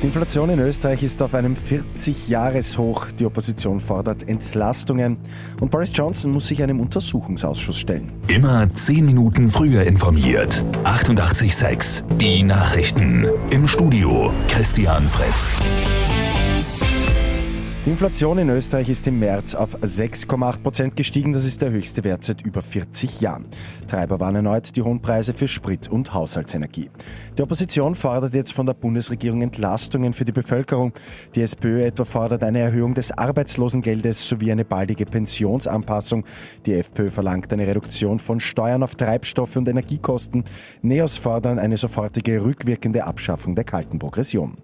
Die Inflation in Österreich ist auf einem 40-Jahres-Hoch. Die Opposition fordert Entlastungen. Und Boris Johnson muss sich einem Untersuchungsausschuss stellen. Immer 10 Minuten früher informiert. 88,6. Die Nachrichten. Im Studio Christian Fritz. Die Inflation in Österreich ist im März auf 6,8 Prozent gestiegen. Das ist der höchste Wert seit über 40 Jahren. Treiber waren erneut die hohen Preise für Sprit und Haushaltsenergie. Die Opposition fordert jetzt von der Bundesregierung Entlastungen für die Bevölkerung. Die SPÖ etwa fordert eine Erhöhung des Arbeitslosengeldes sowie eine baldige Pensionsanpassung. Die FPÖ verlangt eine Reduktion von Steuern auf Treibstoffe und Energiekosten. Neos fordern eine sofortige rückwirkende Abschaffung der kalten Progression.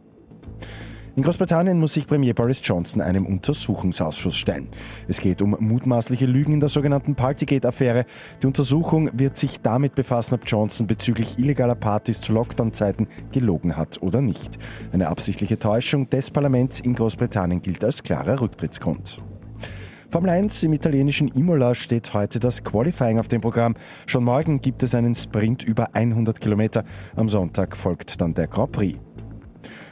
In Großbritannien muss sich Premier Boris Johnson einem Untersuchungsausschuss stellen. Es geht um mutmaßliche Lügen in der sogenannten Partygate-Affäre. Die Untersuchung wird sich damit befassen, ob Johnson bezüglich illegaler Partys zu Lockdown-Zeiten gelogen hat oder nicht. Eine absichtliche Täuschung des Parlaments in Großbritannien gilt als klarer Rücktrittsgrund. Formel 1 im italienischen Imola steht heute das Qualifying auf dem Programm. Schon morgen gibt es einen Sprint über 100 Kilometer. Am Sonntag folgt dann der Grand Prix.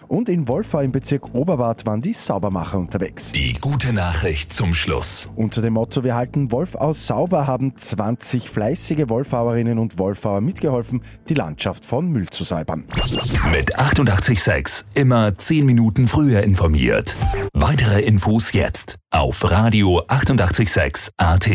Und in Wolfau im Bezirk Oberwart waren die Saubermacher unterwegs. Die gute Nachricht zum Schluss. Unter dem Motto Wir halten Wolfau sauber haben 20 fleißige Wolfauerinnen und Wolfauer mitgeholfen, die Landschaft von Müll zu säubern. Mit 886 immer 10 Minuten früher informiert. Weitere Infos jetzt auf Radio 886 AT.